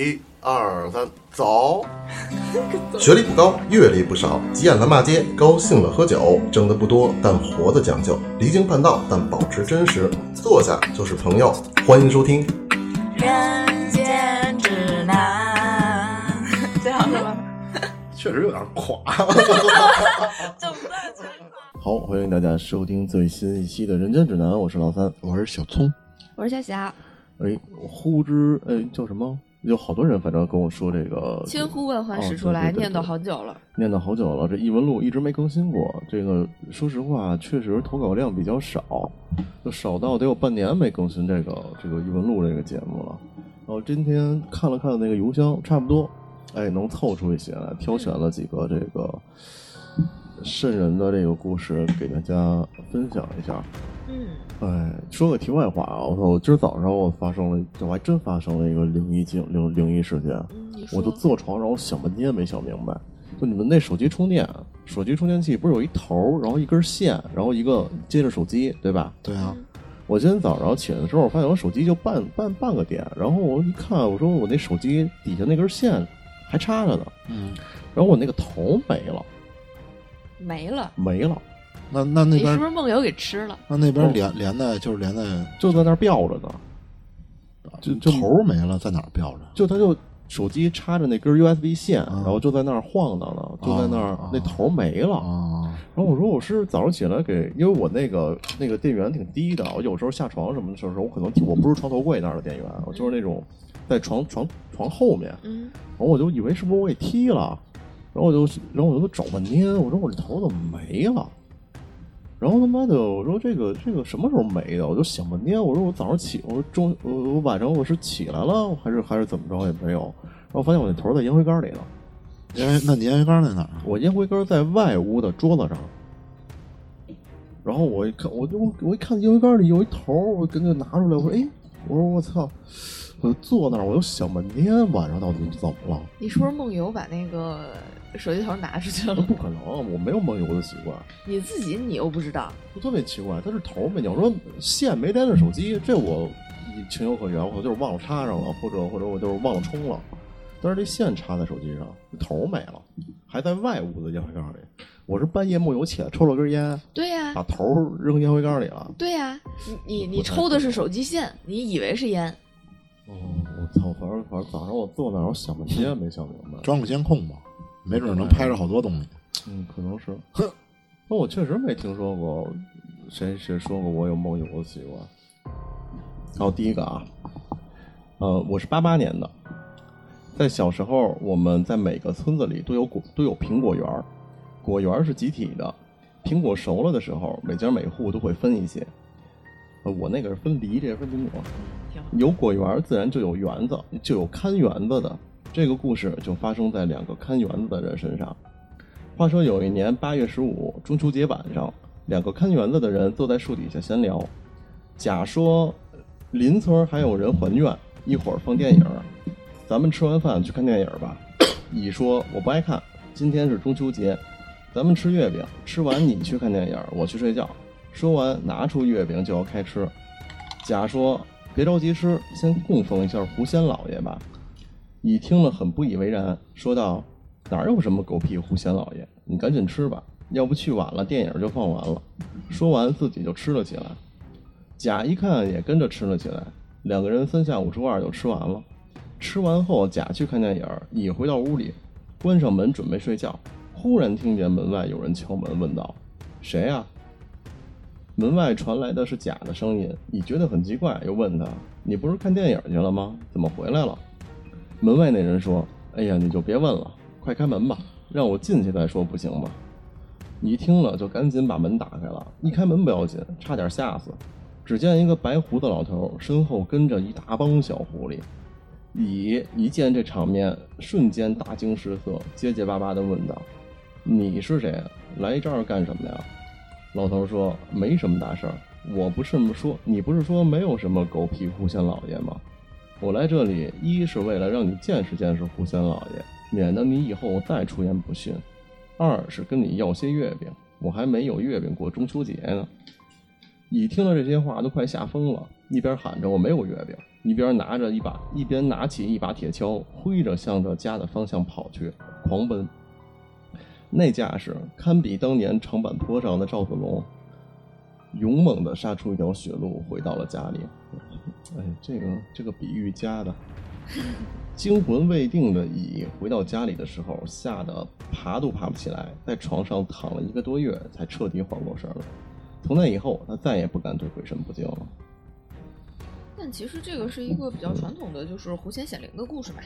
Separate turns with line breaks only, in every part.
一二三，走！
学历不高，阅历不少，急眼了骂街，高兴了喝酒，挣的不多，但活的讲究，离经叛道，但保持真实。坐下就是朋友，欢迎收听。
人间指南，这样是吧？
确实有点垮。
整段全
好，欢迎大家收听最新一期的《人间指南》，我是老三。
我是小聪，
我是小霞，
哎，呼之哎叫什么？有好多人反正跟我说这个
千呼万唤始出
哦
来，念叨好久了。
念叨好久了，这异闻录一直没更新过。这个说实话，确实投稿量比较少，就少到得有半年没更新这个这个异闻录这个节目了。然后今天看了看那个邮箱，差不多，哎，能凑出一些来，挑选了几个这个瘆人的这个故事给大家分享一下。
嗯，
哎，说个题外话啊，我操！我今儿早上我发生了，我还真发生了一个灵异境灵灵异事件。
嗯
我就坐床上，我想半天没想明白。就你们那手机充电，手机充电器不是有一头儿，然后一根线，然后一个接着手机，对吧？
对啊，
我今天早上起来的时候，我发现我手机就半半半个点，然后我一看，我说我那手机底下那根线还插着呢，
嗯，
然后我那个头没了，
没了，
没了，
那那那边
你是不是梦游给吃了？
那那边连连的就是连在
就在那儿吊着呢，就就
头没了，在哪儿吊着？
就他就手机插着那根 USB 线，
啊
然后就在那儿晃荡呢，就在那儿、
啊
那头没了。
啊，
然后我说我是早上起来给，因为我那个那个电源挺低的，我有时候下床什么的时候，我可能我不是床头柜那儿的电源，我就是那种在床床床后面，
嗯，
然后我就以为是不是我给踢了，然后我就然后我就找半天，我说我这头怎么没了？然后他妈的，我说这个这个什么时候没的？我就想半天，我说我早上起，我说中我我晚上我是起来了还是还是怎么着也没有，然后发现我那头在烟灰缸里呢，
烟那你烟灰缸在哪儿？
我烟灰缸在外屋的桌子上。然后我一看，我就我一看烟灰缸里有一头，我赶紧拿出来，我说哎，我说我操，我就坐那儿，我就想半天晚上到底怎么了？
你是不是梦游把那个手机头拿出去了？
不可能，我没有梦游的习惯，
你自己你又不知道，
就特别奇怪。它是头没我，说线没连着手机，这我情有可原，我就是忘了插上了，或者或者我就是忘了充了。但是这线插在手机上，头没了，还在外屋的烟灰缸里。我是半夜梦游起来抽了根烟，
对呀、
把头扔烟灰缸里了。
对呀、你你你抽的是手机线，你以为是烟，
哦，我操！反正反正早上我坐那儿，我想半天没想明白。
装个监控吧，没准能拍着好多东西。
嗯，可能是。哼那我确实没听说过谁谁说过我有梦游的习惯。好，第一个啊，呃，我是八八年的，在小时候，我们在每个村子里都有果都有苹果园儿，果园儿是集体的，苹果熟了的时候，每家每户都会分一些。呃，我那个是分梨，这是分苹果。有果园儿，自然就有园子，就有看园子的。这个故事就发生在两个看园子的人身上。话说有一年八月十五中秋节晚上，两个看园子的人坐在树底下闲聊。甲说：“邻村还有人还愿，一会儿放电影，咱们吃完饭去看电影吧。”乙说：“我不爱看，今天是中秋节，咱们吃月饼，吃完你去看电影，我去睡觉。”说完，拿出月饼就要开吃。甲说：“别着急吃，先供奉一下狐仙老爷吧。”乙听了很不以为然，说道：“哪有什么狗屁狐仙老爷？你赶紧吃吧，要不去晚了电影就放完了。”说完自己就吃了起来。甲一看也跟着吃了起来，两个人三下五除二就吃完了。吃完后，甲去看电影，乙回到屋里，关上门准备睡觉，忽然听见门外有人敲门，问道：“谁呀、门外传来的是甲的声音，乙觉得很奇怪，又问他：“你不是看电影去了吗？怎么回来了？”门外那人说：“哎呀，你就别问了，快开门吧，让我进去再说，不行吗？”你听了就赶紧把门打开了，一开门不要紧，差点吓死。只见一个白胡子老头，身后跟着一大帮小狐狸。乙一见这场面，瞬间大惊失色，结结巴巴地问道：“你是谁？来这儿干什么呀？”老头说：“没什么大事儿，我不是说你不是说没有什么狗屁狐仙老爷吗？我来这里一是为了让你见识见识狐仙老爷，免得你以后再出言不逊；二是跟你要些月饼，我还没有月饼过中秋节呢。”乙听了这些话，都快吓疯了，一边喊着“我没有月饼”，一边拿着一把，一边拿起一把铁锹，挥着向着家的方向跑去，狂奔。那架势堪比当年长坂坡上的赵子龙，勇猛地杀出一条血路，回到了家里。哎，这个这个比喻加的。惊魂未定的乙回到家里的时候，吓得爬都爬不起来，在床上躺了一个多月，才彻底缓过神来。从那以后，他再也不敢对鬼神不敬了。
但其实这个是一个比较传统的，就是狐仙显灵的故事嘛。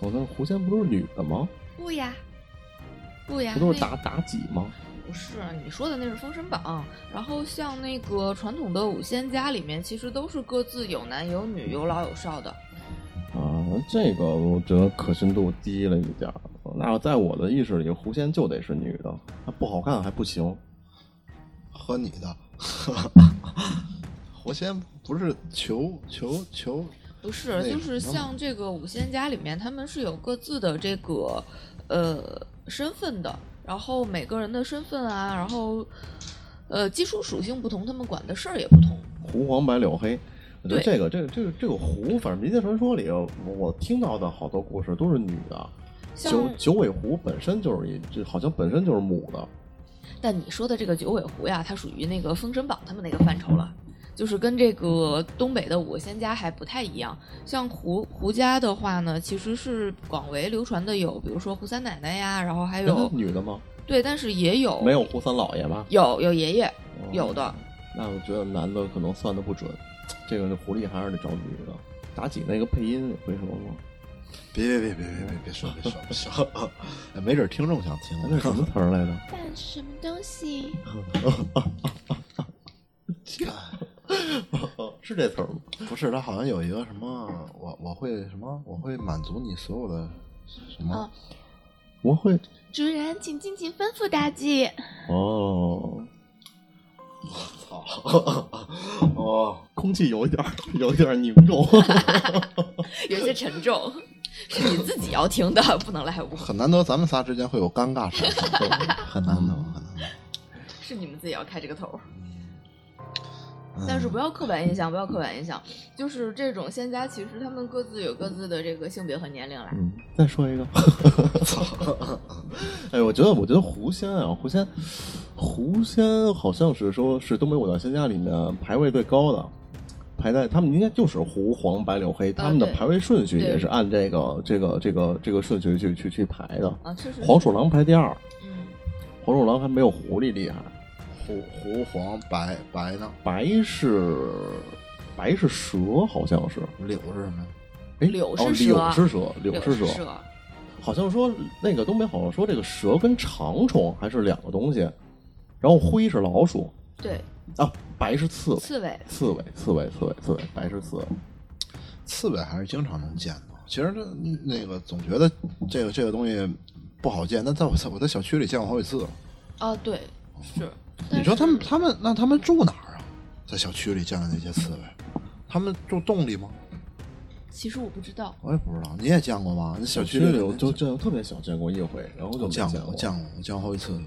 我那狐仙不都是女的吗？
不呀，不呀，
不都是
那
妲妲己吗？
不是，你说的那是《封神榜》，然后像那个传统的五仙家里面，其实都是各自有男有女，有老有少的。
啊，这个我觉得可信度低了一点儿。那要在我的意识里，狐仙就得是女的，她不好看还不行。
和你的，狐仙不是求求求
不是，就是像这个五仙家里面，他们是有各自的这个呃身份的，然后每个人的身份啊，然后呃基础属性不同，他们管的事儿也不同。
狐黄白柳黑，我觉得
对
这个这个这个这个狐，反正民间传说里，我我听到的好多故事都是女的。
像
九九尾狐本身就是一，这好像本身就是母的。
但你说的这个九尾狐呀，它属于那个《封神榜》他们那个范畴了，就是跟这个东北的五个仙家还不太一样。像胡胡家的话呢，其实是广为流传的有，比如说胡三奶奶呀，然后还有
女的吗？
对，但是也有
没有胡三老爷吧？
有有爷爷
哦
有的，
那我觉得男的可能算的不准，这个狐狸还是得找女的。妲己那个配音会说吗？
别别别别别别别说别说别说，哎没准听众想听
那是什么词儿来着？
但什么东西？
是这词儿吗？
不是，他好像有一个什么，我我会什么，我会满足你所有的什么
啊？
我会
主人，请尽情吩咐大姐。
哦，
操！哦，
空气有一点儿有一点儿凝重。
有些沉重，是你自己要听的，不能赖我。
很难得咱们仨之间会有尴尬时刻，很难得，很难得。
是你们自己要开这个头但是不要刻板印象，不要刻板印象，就是这种仙家，其实他们各自有各自的这个性别和年龄来。
嗯，再说一个。哎，我觉得，我觉得狐仙啊，狐仙，狐仙好像是说是东北五大仙家里面排位最高的，排在他们应该就是狐黄白柳黑，他们的排位顺序也是按这个这个这个这个顺序去去去排的。
啊，确实。
黄鼠狼排第二，
嗯，
黄鼠狼还没有狐狸厉害，
胡胡黄白白呢？
白是白是蛇，好像是。
柳是什么呀？
哎，
柳是
柳是蛇，柳
柳
是蛇。好像说那个东北好像说这个蛇跟长虫还是两个东西，然后灰是老鼠
对，
啊，白是刺猬，
刺猬。
刺猬，刺猬，刺猬，刺猬，白是刺猬。
刺猬还是经常能见到。其实那那个总觉得这个这个东西不好见，但在我在我在小区里见过好几次。
啊，对，是。
你说他们他们那他们住哪儿啊？在小区里见的那些刺猬，他们住洞里吗？
其实我不知道，
我也不知道，你也见过吗？那小区
区
里
里我就见特别小见过一回，然后就没
见过，我见过，我见过好几次。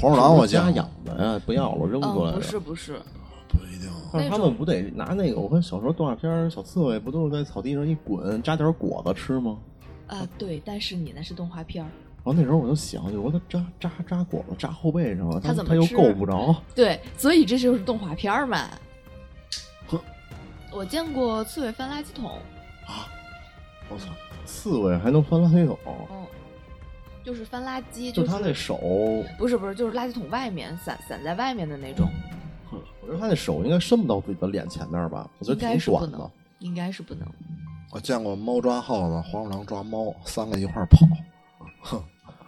黄鼠狼我
家养的呀，不要了，扔过来
嗯，
的。
不是不是，
不一定。
但是他们不得拿那个？我看小时候动画片小刺猬不都是在草地上一滚，扎点果子吃吗？
啊，对，但是你那是动画片儿，
然后那时候我就想，我说他扎扎扎果子扎后背上了，
他怎么
他又够不着。
对，所以这就是动画片儿嘛。我见过刺猬翻垃圾桶啊，
我操！
刺猬还能翻垃圾桶，
嗯，就是翻垃圾，
就是他那手，
不是不是，就是垃圾桶外面散散在外面的那种，
我觉得他那手应该伸不到自己的脸前面吧？我觉
应该
得挺
是不能
短的。，
应该是不能。
我见过猫抓耗子，黄鼠狼抓猫，三个一块儿跑。哼，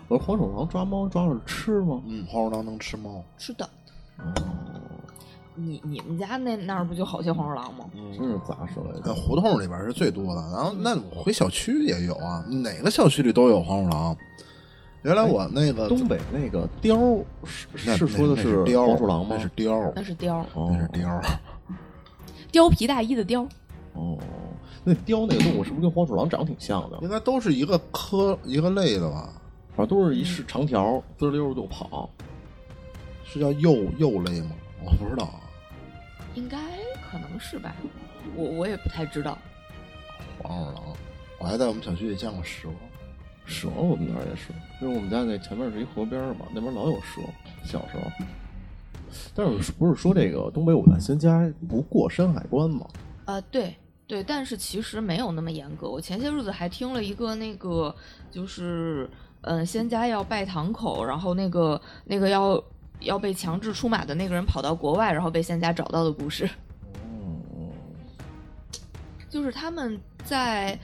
我说黄鼠狼抓猫抓着吃吗？
嗯，黄鼠狼能吃猫。
是的，
哦，
你你们家那那儿不就好些黄鼠狼吗？
嗯真是杂食来的。
在胡同里边是最多的，然后那我回小区也有啊，哪个小区里都有黄鼠狼。原来我那个
东北那个貂是是说的
是貂
黄鼠狼吗
那？是貂，
那是貂，
哦
那是貂。
貂皮大衣的貂。
哦，那雕那个动物是不是跟黄鼠狼长得挺像的？
应该都是一个科一个类的吧？
反正都是一是长条，滋溜就跑。
是叫鼬鼬类吗？我不知道啊。
应该可能是吧，我我也不太知道。
黄鼠狼，我还在我们小区里见过蛇。
蛇我们那儿也是，因为我们家那前面是一河边儿嘛，那边老有蛇。小时候，但是不是说这个东北五大仙家不过山海关吗？
啊、对对，但是其实没有那么严格。我前些日子还听了一个那个，就是嗯，仙家要拜堂口，然后那个那个要要被强制出马的那个人跑到国外，然后被仙家找到的故事。
嗯，
就是他们在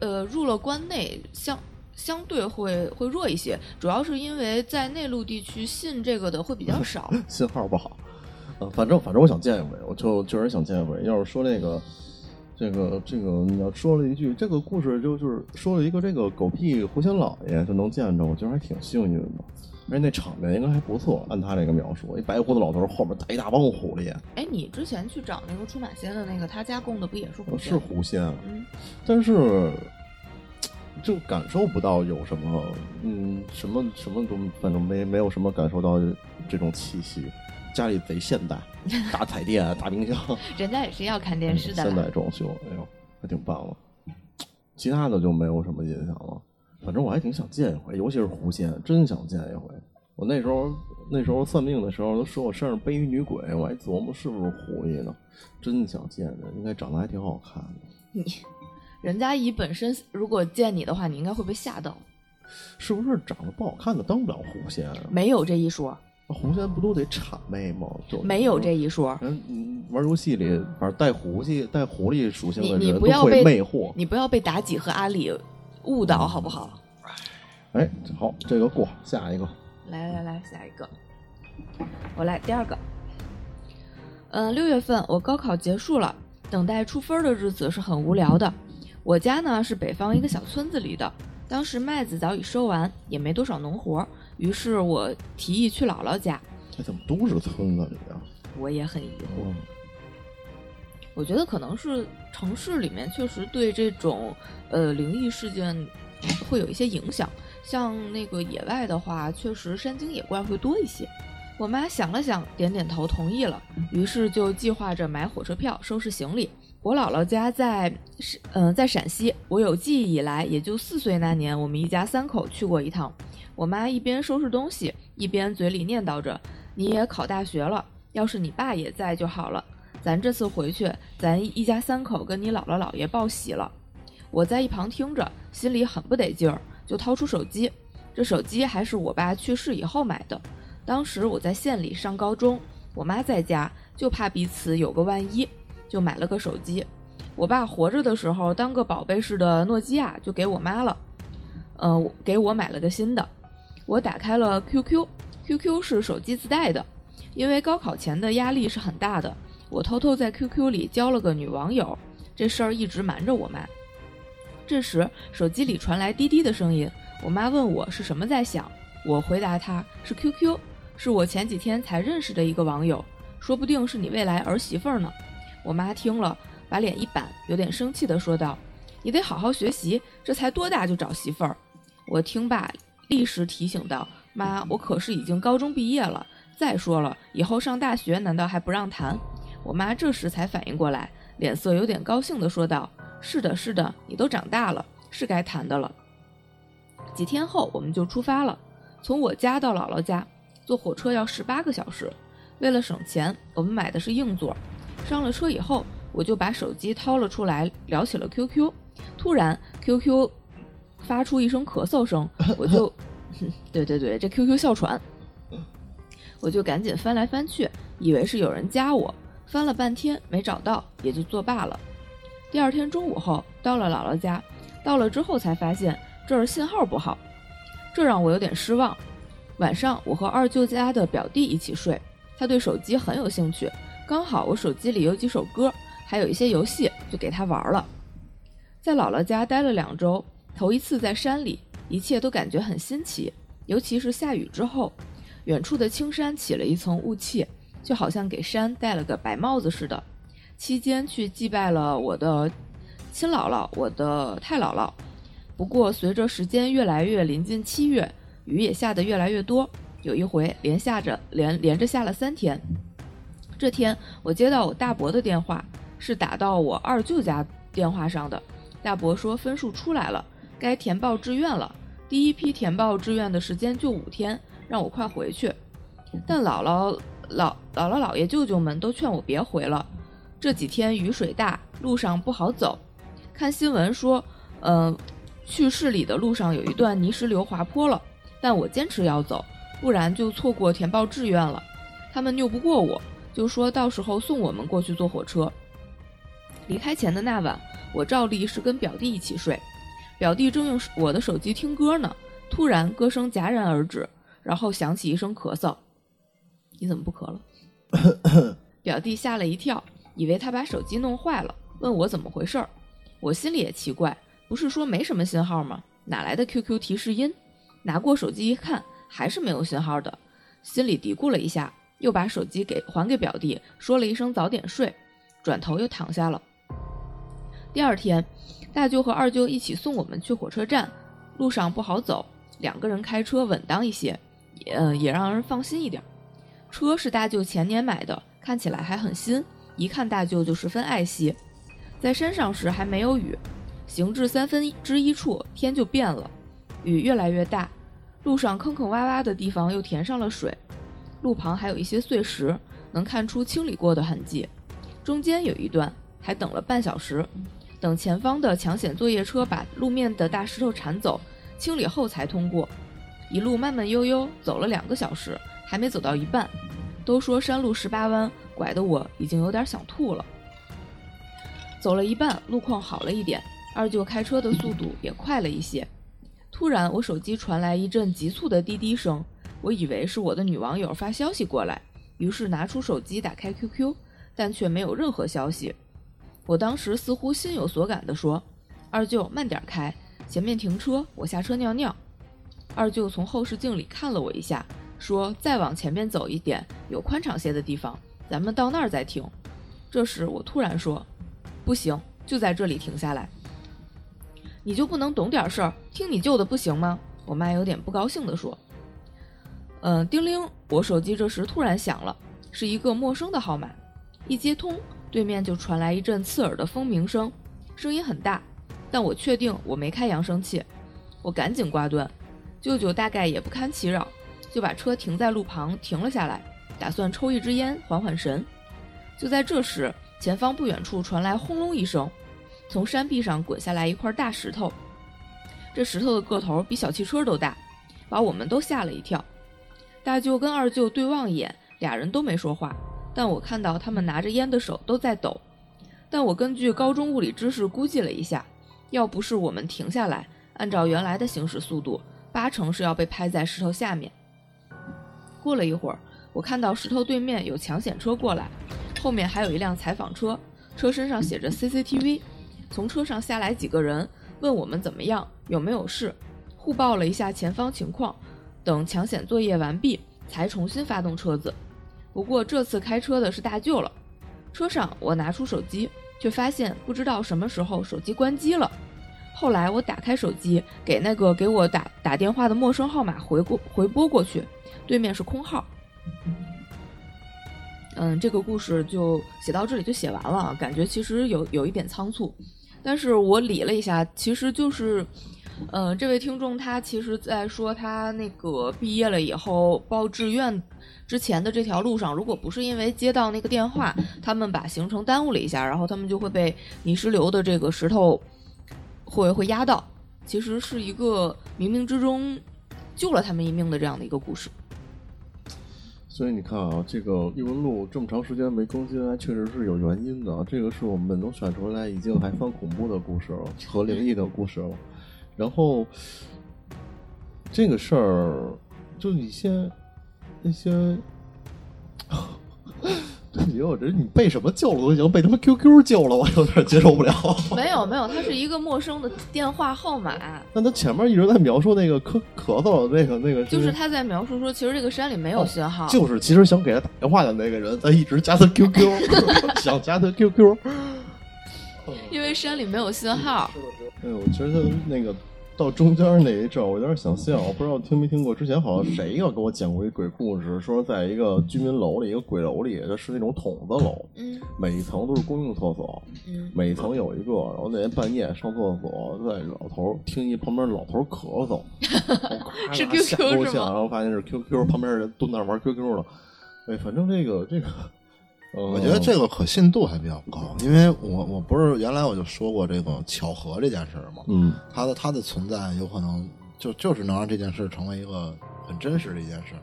呃入了关内，相相对会会弱一些，主要是因为在内陆地区信这个的会比较少。
信号不好。呃，反正反正我想见一回，我就确实想见一回。要是说那个，这个这个，你要说了一句这个故事，就就是说了一个这个狗屁狐仙老爷就能见着，我觉得还挺幸运的。而且那场面应该还不错，按他这个描述，一白胡子老头后面带一大帮狐狸，
哎，你之前去找那个出马仙的那个，他家供的不也是狐
呃
仙？
是狐仙，
嗯，
但是就感受不到有什么，嗯，什么什么都，反正没没有什么感受到这种气息。家里贼现代，大彩电、大冰箱，
人家也是要看电视的
现代。装修，哎呦，还挺棒的。其他的就没有什么印象了。反正我还挺想见一回，尤其是狐仙，真想见一回。我那时候那时候算命的时候都说我身上背一女鬼，我还琢磨是不是狐狸呢，真想见着，应该长得还挺好看的。
你人家以本身如果见你的话，你应该会被吓到。
是不是长得不好看的当不了狐仙啊？
没有这一说，
那狐仙不都得谄媚吗？就
没有这一说。
人嗯玩游戏里，反正带狐狸带狐狸属性
你你
的人都会
不要被
魅惑。
你不要被妲己和阿里误导，好不好？
哎，好，这个过，下一个。
来来来，下一个，我来第二个。嗯，六月份我高考结束了，等待出分的日子是很无聊的。我家呢是北方一个小村子里的，当时麦子早已收完，也没多少农活儿，于是我提议去姥姥家。
这怎么都是村子里啊？
我也很疑惑，
嗯，
我觉得可能是城市里面确实对这种呃灵异事件会有一些影响，像那个野外的话，确实山精野怪会多一些。我妈想了想，点点头，同意了。于是就计划着买火车票，收拾行李。我姥姥家在是嗯、在陕西，我有记忆以来，也就四岁那年，我们一家三口去过一趟。我妈一边收拾东西，一边嘴里念叨着：“你也考大学了，要是你爸也在就好了。咱这次回去，咱一家三口跟你姥姥姥爷报喜了。”我在一旁听着，心里很不得劲儿，就掏出手机。这手机还是我爸去世以后买的。当时我在县里上高中，我妈在家，就怕彼此有个万一，就买了个手机。我爸活着的时候当个宝贝似的诺基亚就给我妈了，呃，给我买了个新的。我打开了 QQ，QQ 是手机自带的，因为高考前的压力是很大的，我偷偷在 QQ 里交了个女网友，这事儿一直瞒着我妈。这时，手机里传来滴滴的声音，我妈问我是什么在响，我回答她是 QQ，是我前几天才认识的一个网友，说不定是你未来儿媳妇儿呢。我妈听了，把脸一板，有点生气地说道：“你得好好学习，这才多大就找媳妇儿。”我听罢，立时提醒道：“妈，我可是已经高中毕业了，再说了，以后上大学难道还不让谈？”我妈这时才反应过来，脸色有点高兴地说道：“是的，是的，你都长大了，是该谈的了。”几天后，我们就出发了。从我家到姥姥家，坐火车要十八个小时。为了省钱，我们买的是硬座。上了车以后，我就把手机掏了出来，聊起了 QQ。突然，QQ 发出一声咳嗽声，我就，对对对，这 QQ 哮喘，我就赶紧翻来翻去，以为是有人加我，翻了半天没找到，也就作罢了。第二天中午后，到了姥姥家，到了之后才发现这儿信号不好，这让我有点失望。晚上我和二舅家的表弟一起睡，他对手机很有兴趣，刚好我手机里有几首歌，还有一些游戏，就给他玩了。在姥姥家待了两周，头一次在山里，一切都感觉很新奇，尤其是下雨之后，远处的青山起了一层雾气，就好像给山戴了个白帽子似的。期间去祭拜了我的亲姥姥、我的太姥姥。不过随着时间越来越临近七月，雨也下得越来越多，有一回连下着连连着下了三天。这天我接到我大伯的电话，是打到我二舅家电话上的。大伯说分数出来了，该填报志愿了。第一批填报志愿的时间就五天，让我快回去。但姥姥、姥姥姥姥爷、舅舅们都劝我别回了。这几天雨水大，路上不好走。看新闻说，嗯、去市里的路上有一段泥石流滑坡了，但我坚持要走，不然就错过填报志愿了。他们拗不过我，就说到时候送我们过去坐火车。离开前的那晚，我照例是跟表弟一起睡，表弟正用我的手机听歌呢，突然歌声戛然而止，然后响起一声咳嗽。你怎么不咳了？表弟吓了一跳，以为他把手机弄坏了，问我怎么回事儿。我心里也奇怪，不是说没什么信号吗？哪来的 QQ 提示音？拿过手机一看，还是没有信号的，心里嘀咕了一下，又把手机给还给表弟，说了一声早点睡，转头又躺下了。第二天，大舅和二舅一起送我们去火车站，路上不好走，两个人开车稳当一些，也、也让人放心一点。车是大舅前年买的，看起来还很新，一看大舅就十分爱惜。在山上时还没有雨，行至三分之一处，天就变了，雨越来越大，路上坑坑洼洼的地方又填上了水，路旁还有一些碎石，能看出清理过的痕迹。中间有一段还等了半小时，等前方的抢险作业车把路面的大石头铲走，清理后才通过。一路慢慢悠悠走了两个小时，还没走到一半。都说山路十八弯，拐得我已经有点想吐了。走了一半，路况好了一点，二舅开车的速度也快了一些。突然，我手机传来一阵急促的滴滴声，我以为是我的女网友发消息过来，于是拿出手机打开 QQ，但却没有任何消息。我当时似乎心有所感地说：“二舅，慢点开，前面停车，我下车尿尿。”二舅从后视镜里看了我一下，说：“再往前面走一点，有宽敞些的地方，咱们到那儿再停。”这时我突然说：“不行，就在这里停下来。你就不能懂点事儿，听你舅的不行吗？”我妈有点不高兴地说。嗯，叮铃，我手机这时突然响了，是一个陌生的号码。一接通，对面就传来一阵刺耳的蜂鸣声，声音很大，但我确定我没开扬声器。我赶紧挂断。舅舅大概也不堪其扰，就把车停在路旁停了下来，打算抽一支烟缓缓神。就在这时，前方不远处传来轰隆一声，从山壁上滚下来一块大石头。这石头的个头比小汽车都大，把我们都吓了一跳。大舅跟二舅对望一眼，俩人都没说话，但我看到他们拿着烟的手都在抖。但我根据高中物理知识估计了一下，要不是我们停下来，按照原来的行驶速度，八成是要被拍在石头下面。过了一会儿，我看到石头对面有抢险车过来，后面还有一辆采访车，车身上写着 CCTV。从车上下来几个人，问我们怎么样，有没有事，互报了一下前方情况。等抢险作业完毕，才重新发动车子。不过这次开车的是大舅了。车上我拿出手机，却发现不知道什么时候手机关机了。后来我打开手机，给那个给我打打电话的陌生号码回过回拨过去，对面是空号。嗯，这个故事就写到这里就写完了，感觉其实有有一点仓促，但是我理了一下，其实就是，嗯，这位听众他其实在说他那个毕业了以后报志愿之前的这条路上，如果不是因为接到那个电话，他们把行程耽误了一下，然后他们就会被泥石流的这个石头会会压到，其实是一个冥冥之中救了他们一命的这样的一个故事。
所以你看啊，这个异闻录这么长时间没更新，还确实是有原因的。这个是我们能选出来已经还算恐怖的故事了，和灵异的故事了。然后这个事儿，就一些那些，对不起，我这你被什么救了都行，被他妈 QQ 救了，我有点接受不了。
没 有没有，他是一个陌生的电话号码，
那他前面一直在描述那个咳咳嗽的那个那个，
就是他在描述说，其实这个山里没有信号，
就是其实想给他打电话的那个人，他一直加他 QQ，想加他 QQ。
因为山里没有信号。
哎，我觉得那个到中间那一阵儿，我有点想笑，我不知道听没听过。之前好像谁要给我讲过一鬼故事，说在一个居民楼里，一个鬼楼里，就是那种筒子楼，
嗯
每一层都是公用厕所，
嗯，
每一层有一个。然后那天半夜上厕所，在老头儿听一旁边老头儿咳嗽，我
是
咔
QQ 是吗
然后发现是 QQ，旁边人蹲那玩 QQ 了。哎，反正这个这个，呃
我觉得这个可信度还比较高，因为我我不是原来我就说过这个巧合这件事儿嘛，
嗯
它的它的存在有可能就就是能让这件事成为一个很真实的一件事。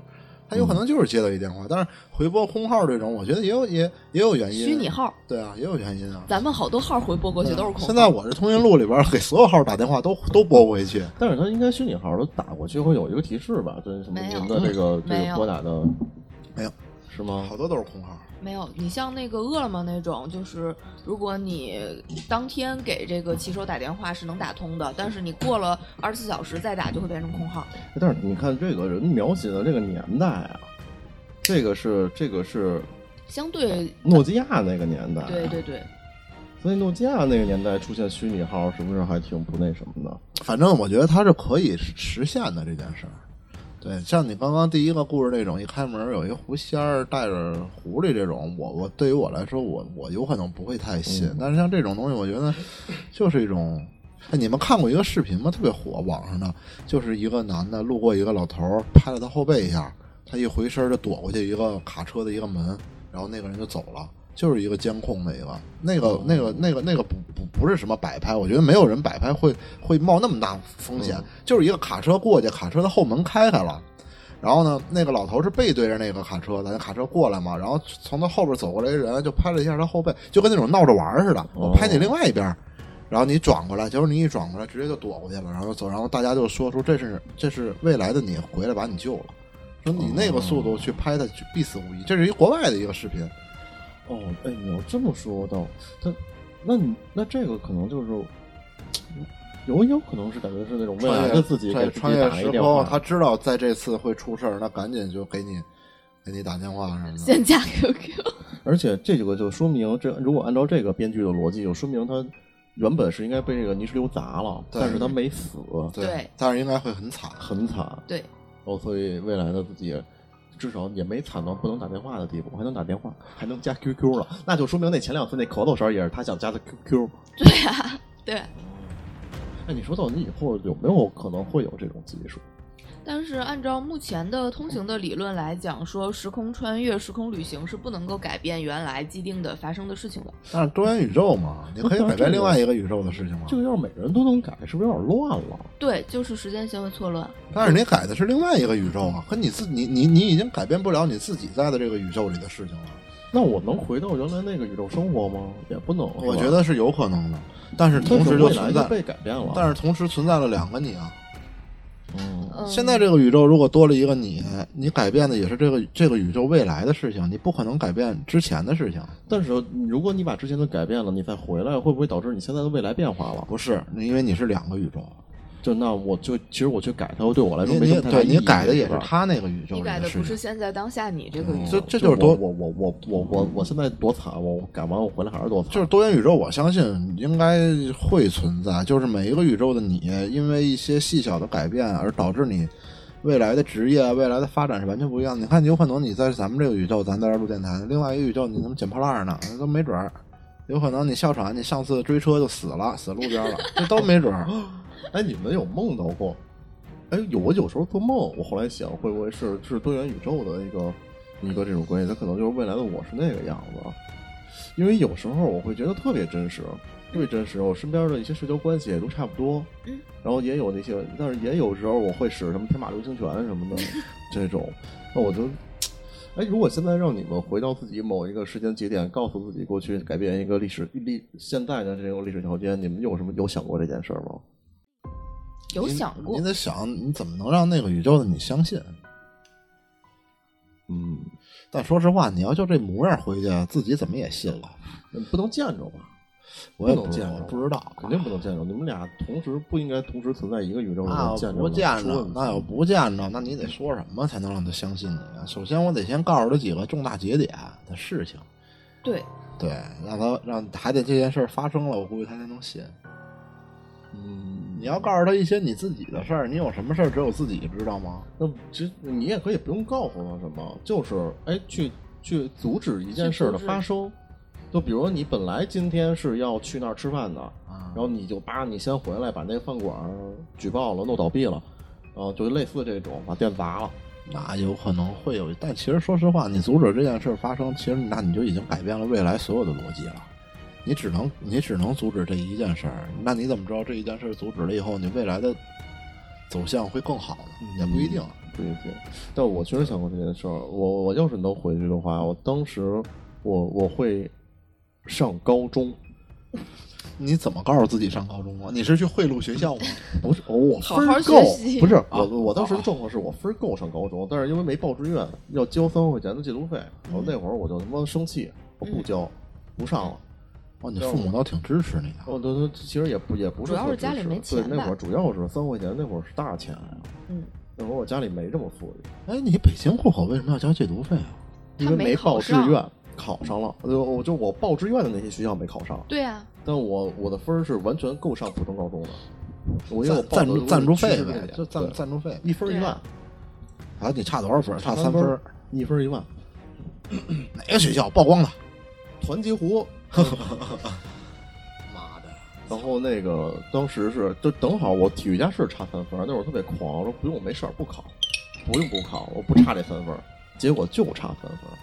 它有可能就是接到一电话，但是回拨空号这种，我觉得也有也也有原因。
虚拟号，
对啊，也有原因啊。
咱们好多号回拨过去都是空号。
现在我这通讯录里边给所有号打电话都都拨不回去。
但是他应该虚拟号都打过去会有一个提示吧？就是什么您的这个这个拨打的
没有，
是吗？
好多都是空号。
没有，你像那个饿了么那种，就是如果你当天给这个骑手打电话是能打通的，但是你过了二十四小时再打就会变成空号。
但是你看这个人描写的这个年代啊，这个是这个是
相对，
诺基亚那个年代，
对对对，
所以诺基亚那个年代出现虚拟号，是不是还挺不那什么的？
反正我觉得它是可以实现的这件事儿。对，像你刚刚第一个故事那种，一开门有一狐仙儿带着狐狸这种，我我对于我来说，我我有可能不会太信。但是像这种东西，我觉得就是一种。哎，你们看过一个视频吗？特别火，网上的，就是一个男的路过一个老头，拍了他后背一下，他一回身就躲过去一个卡车的一个门，然后那个人就走了。就是一个监控的一个，那个那个那个那个不不不是什么摆拍，我觉得没有人摆拍会会冒那么大风险，就是一个卡车过去，卡车的后门开开了，然后呢，那个老头是背对着那个卡车的，那卡车过来嘛，然后从他后边走过来一人就拍了一下他后背，就跟那种闹着玩似的，我拍你另外一边，然后你转过来，结果你一转过来直接就躲过去了，然后走，然后大家就说说这是这是未来的你回来把你救了，说你那个速度去拍他必死无疑，这是一国外的一个视频。
哦，哎，你要这么说到，他，那你那这个可能就是，有有可能是感觉是那种未来的自己给
穿越时空，他知道在这次会出事儿，那赶紧就给你给你打电话什么的。
先加 QQ。
而且这个就说明，这如果按照这个编剧的逻辑，就说明他原本是应该被这个泥石流砸了，但是他没死，
对
但是应该会很惨。
很惨。
对，
哦，所以未来的自己至少也没惨到不能打电话的地步，还能打电话，还能加 QQ 了，那就说明那前两次那咳嗽声也是他想加的 QQ。
对啊，对。
哎，你说到你以后有没有可能会有这种技术？
但是按照目前的通行的理论来讲，说时空穿越、时空旅行是不能够改变原来既定的发生的事情的。
但是多元宇宙嘛，你可以改变另外一个宇宙的事情嘛。
这个要是每个人都能改，是不是有点乱了？
对，就是时间线会错乱。
但是你改的是另外一个宇宙啊，和你自你你你已经改变不了你自己在的这个宇宙里的事情了。
那我能回到原来那个宇宙生活吗？也不能。
我觉得是有可能的，但是同时
就
存在，
被改变了。
但是同时存在了两个你啊。
嗯，
嗯，
现在这个宇宙如果多了一个你，你改变的也是这个这个宇宙未来的事情，你不可能改变之前的事情。
但是如果你把之前的改变了，你再回来，会不会导致你现在的未来变化了？
不是，因为你是两个宇宙，
就那我就其实我去改它，对我来说没什么太大意义。
对你改的也是他那个宇宙
你改的。不是现在当下你这个宇
这
宙。
这就是多
我我我我我我我现在多惨，我我改完我回来还是多惨。
就是多元宇宙，我相信应该会存在。就是每一个宇宙的你，因为一些细小的改变而导致你未来的职业、未来的发展是完全不一样的。你看，有可能你在咱们这个宇宙，咱在这儿录电台；另外一个宇宙，你他妈捡破烂儿呢，都没准儿。有可能你哮喘，你上次追车就死了，死路边了，这都没准儿。
哎，你们有梦到过？哎，有我有时候做梦，我后来想，会不会是是多元宇宙的一个一个这种关系？它可能就是未来的我是那个样子。因为有时候我会觉得特别真实，特别真实。我身边的一些社交关系也都差不多，
嗯，
然后也有那些，但是也有时候我会使什么天马流星拳什么的 这种，那我就。哎，如果现在让你们回到自己某一个时间节点，告诉自己过去改变一个历史历现在的这种历史条件，你们有什么有想过这件事儿吗？
有想过
你，得想，你怎么能让那个宇宙的你相信？
嗯，
但说实话，你要就这模样回去，自己怎么也信了。
不能见着吧？
我也不
能见着，
不知道，
肯定不能见着。你们俩同时不应该同时存在一个宇宙里见着
不见着那要不见着，那你得说什么才能让他相信你啊？首先，我得先告诉他几个重大节点的事情，
对，
对，让他让还得这件事儿发生了，我估计他才能信。
嗯，
你要告诉他一些你自己的事儿，你有什么事儿只有自己知道吗？
那其实你也可以不用告诉他什么，就是哎，去去阻止一件事儿的发生。就比如你本来今天是要去那儿吃饭的，然后你就叭，你先回来把那个饭馆儿举报了，弄倒闭了，然后就类似这种把店砸了。
那有可能会有，但其实说实话，你阻止这件事儿发生，其实那你就已经改变了未来所有的逻辑了。你只能你只能阻止这一件事儿，那你怎么知道这一件事儿阻止了以后，你未来的走向会更好呢？也不一定。
不一定，但我确实想过这件事儿。我我要是能回去的话，我当时我我会上高中，
你怎么告诉自己上高中啊？你是去贿赂学校吗？
不是哦我
好好
分够不是我我当时的状况是我分够上高中，但是因为没报志愿，要交三万块钱的借读费，然后那会儿我就他妈生气，我不交，不上了。
哦，你父母倒挺支持你的。
哦，对对，其实也不也不是
主要是
特支持
家里没钱
对，那会儿主要是三块钱，那会儿是大钱呀。
嗯，
那会儿我家里没这么富裕，
哎，你北京户口为什么要交借读费啊？
因为没报志愿，考上了。就我就我报志愿的那些学校没考上，
对啊，
但我我的分儿是完全够上普通高中的。我因为我
赞助赞助费呗，就赞赞助费。
一分一万，
啊，你差多少分？差三
分一分一万。
哪个学校曝光的？
团结湖，
妈的！
然后那个当时是就正好我体育加试差三分，那会儿特别狂，我说不用没事儿不考，不用不考，我不差这三分，结果就差三分儿。